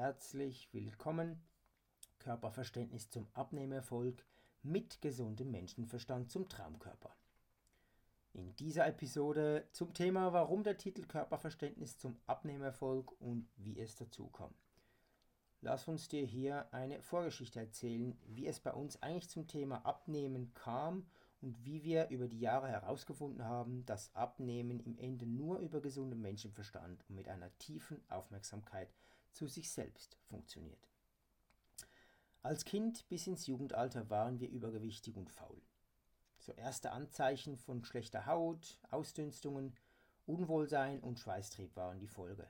herzlich willkommen. Körperverständnis zum Abnehmerfolg mit gesundem Menschenverstand zum Traumkörper. In dieser Episode zum Thema, warum der Titel Körperverständnis zum Abnehmerfolg und wie es dazu kam. Lass uns dir hier eine Vorgeschichte erzählen, wie es bei uns eigentlich zum Thema Abnehmen kam und wie wir über die Jahre herausgefunden haben, dass Abnehmen im Ende nur über gesunden Menschenverstand und mit einer tiefen Aufmerksamkeit zu sich selbst funktioniert. Als Kind bis ins Jugendalter waren wir übergewichtig und faul. So erste Anzeichen von schlechter Haut, Ausdünstungen, Unwohlsein und Schweißtrieb waren die Folge.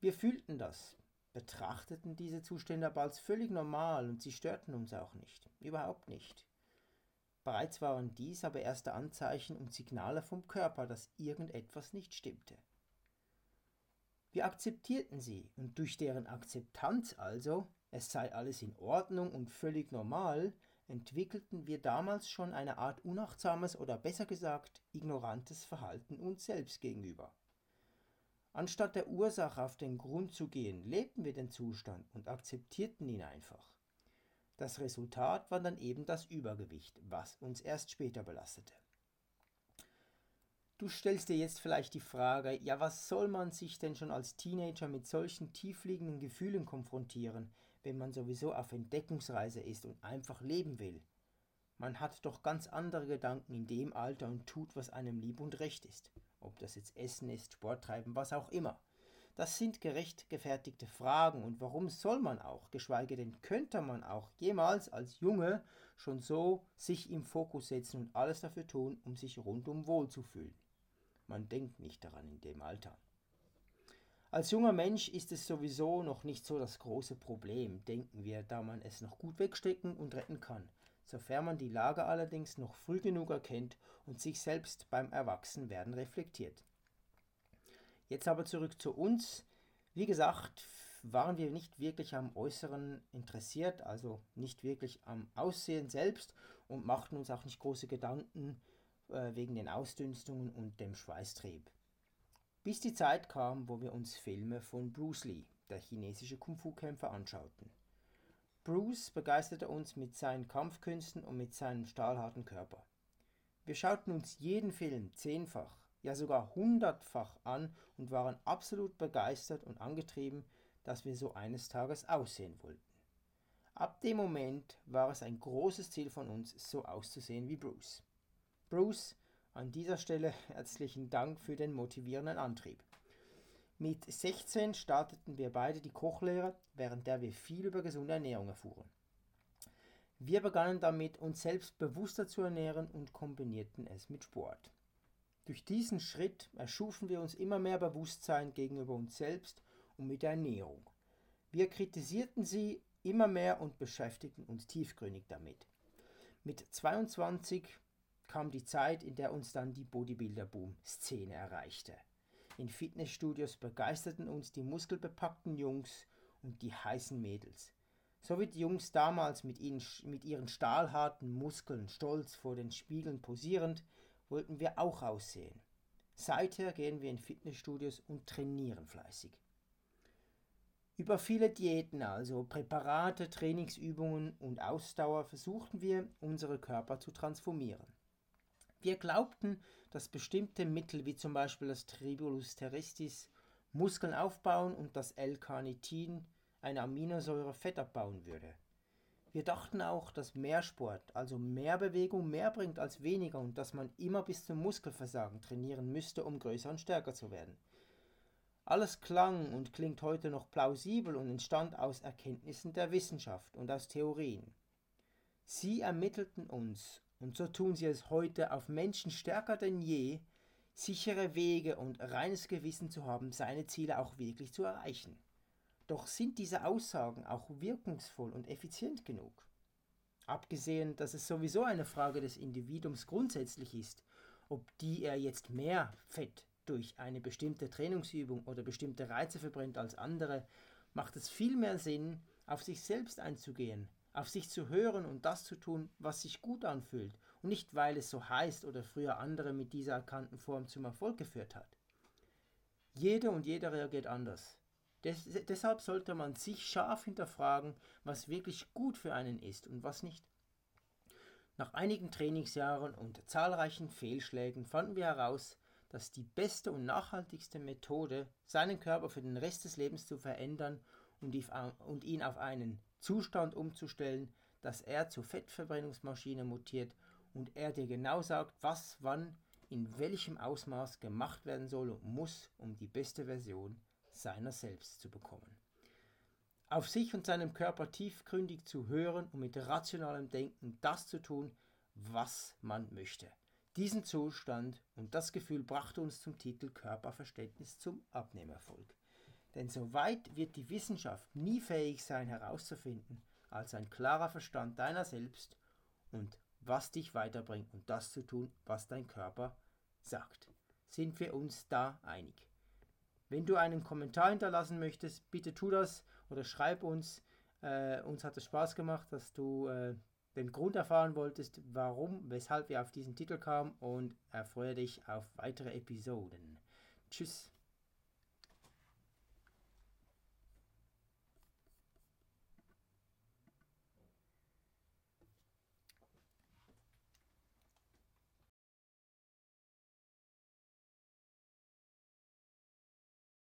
Wir fühlten das, betrachteten diese Zustände aber als völlig normal und sie störten uns auch nicht, überhaupt nicht. Bereits waren dies aber erste Anzeichen und Signale vom Körper, dass irgendetwas nicht stimmte. Wir akzeptierten sie, und durch deren Akzeptanz also, es sei alles in Ordnung und völlig normal, entwickelten wir damals schon eine Art unachtsames oder besser gesagt ignorantes Verhalten uns selbst gegenüber. Anstatt der Ursache auf den Grund zu gehen, lebten wir den Zustand und akzeptierten ihn einfach. Das Resultat war dann eben das Übergewicht, was uns erst später belastete. Du stellst dir jetzt vielleicht die Frage, ja, was soll man sich denn schon als Teenager mit solchen tiefliegenden Gefühlen konfrontieren, wenn man sowieso auf Entdeckungsreise ist und einfach leben will? Man hat doch ganz andere Gedanken in dem Alter und tut, was einem lieb und recht ist. Ob das jetzt Essen ist, Sport treiben, was auch immer. Das sind gerecht gefertigte Fragen und warum soll man auch, geschweige denn könnte man auch jemals als Junge schon so sich im Fokus setzen und alles dafür tun, um sich rundum wohlzufühlen. Man denkt nicht daran in dem Alter. Als junger Mensch ist es sowieso noch nicht so das große Problem, denken wir, da man es noch gut wegstecken und retten kann, sofern man die Lage allerdings noch früh genug erkennt und sich selbst beim Erwachsenwerden reflektiert. Jetzt aber zurück zu uns. Wie gesagt, waren wir nicht wirklich am Äußeren interessiert, also nicht wirklich am Aussehen selbst und machten uns auch nicht große Gedanken äh, wegen den Ausdünstungen und dem Schweißtrieb. Bis die Zeit kam, wo wir uns Filme von Bruce Lee, der chinesische Kung-Fu-Kämpfer, anschauten. Bruce begeisterte uns mit seinen Kampfkünsten und mit seinem stahlharten Körper. Wir schauten uns jeden Film zehnfach, ja sogar hundertfach an und waren absolut begeistert und angetrieben, dass wir so eines Tages aussehen wollten. Ab dem Moment war es ein großes Ziel von uns, so auszusehen wie Bruce. Bruce, an dieser Stelle herzlichen Dank für den motivierenden Antrieb. Mit 16 starteten wir beide die Kochlehre, während der wir viel über gesunde Ernährung erfuhren. Wir begannen damit, uns selbst bewusster zu ernähren und kombinierten es mit Sport. Durch diesen Schritt erschufen wir uns immer mehr Bewusstsein gegenüber uns selbst und mit der Ernährung. Wir kritisierten sie immer mehr und beschäftigten uns tiefgründig damit. Mit 22 kam die Zeit, in der uns dann die Bodybuilder-Boom-Szene erreichte. In Fitnessstudios begeisterten uns die muskelbepackten Jungs und die heißen Mädels. So wie die Jungs damals mit, ihnen, mit ihren stahlharten Muskeln stolz vor den Spiegeln posierend, wollten wir auch aussehen. Seither gehen wir in Fitnessstudios und trainieren fleißig. Über viele Diäten, also Präparate, Trainingsübungen und Ausdauer, versuchten wir, unsere Körper zu transformieren. Wir glaubten, dass bestimmte Mittel wie zum Beispiel das Tribulus terrestis Muskeln aufbauen und das L-Carnitin, eine Aminosäure, Fett abbauen würde. Wir dachten auch, dass mehr Sport, also mehr Bewegung, mehr bringt als weniger und dass man immer bis zum Muskelversagen trainieren müsste, um größer und stärker zu werden. Alles klang und klingt heute noch plausibel und entstand aus Erkenntnissen der Wissenschaft und aus Theorien. Sie ermittelten uns, und so tun sie es heute auf Menschen stärker denn je, sichere Wege und reines Gewissen zu haben, seine Ziele auch wirklich zu erreichen. Doch sind diese Aussagen auch wirkungsvoll und effizient genug? Abgesehen, dass es sowieso eine Frage des Individuums grundsätzlich ist, ob die er jetzt mehr Fett durch eine bestimmte Trainingsübung oder bestimmte Reize verbrennt als andere, macht es viel mehr Sinn, auf sich selbst einzugehen, auf sich zu hören und das zu tun, was sich gut anfühlt und nicht weil es so heißt oder früher andere mit dieser erkannten Form zum Erfolg geführt hat. Jede und jeder reagiert anders. Des, deshalb sollte man sich scharf hinterfragen, was wirklich gut für einen ist und was nicht. Nach einigen Trainingsjahren und zahlreichen Fehlschlägen fanden wir heraus, dass die beste und nachhaltigste Methode, seinen Körper für den Rest des Lebens zu verändern und ihn auf einen Zustand umzustellen, dass er zur Fettverbrennungsmaschine mutiert und er dir genau sagt, was wann in welchem Ausmaß gemacht werden soll und muss, um die beste Version seiner selbst zu bekommen. Auf sich und seinem Körper tiefgründig zu hören und mit rationalem Denken das zu tun, was man möchte. Diesen Zustand und das Gefühl brachte uns zum Titel Körperverständnis zum Abnehmerfolg. Denn so weit wird die Wissenschaft nie fähig sein herauszufinden, als ein klarer Verstand deiner selbst und was dich weiterbringt und das zu tun, was dein Körper sagt. Sind wir uns da einig? Wenn du einen Kommentar hinterlassen möchtest, bitte tu das oder schreib uns. Äh, uns hat es Spaß gemacht, dass du äh, den Grund erfahren wolltest, warum, weshalb wir auf diesen Titel kamen und erfreue dich auf weitere Episoden. Tschüss.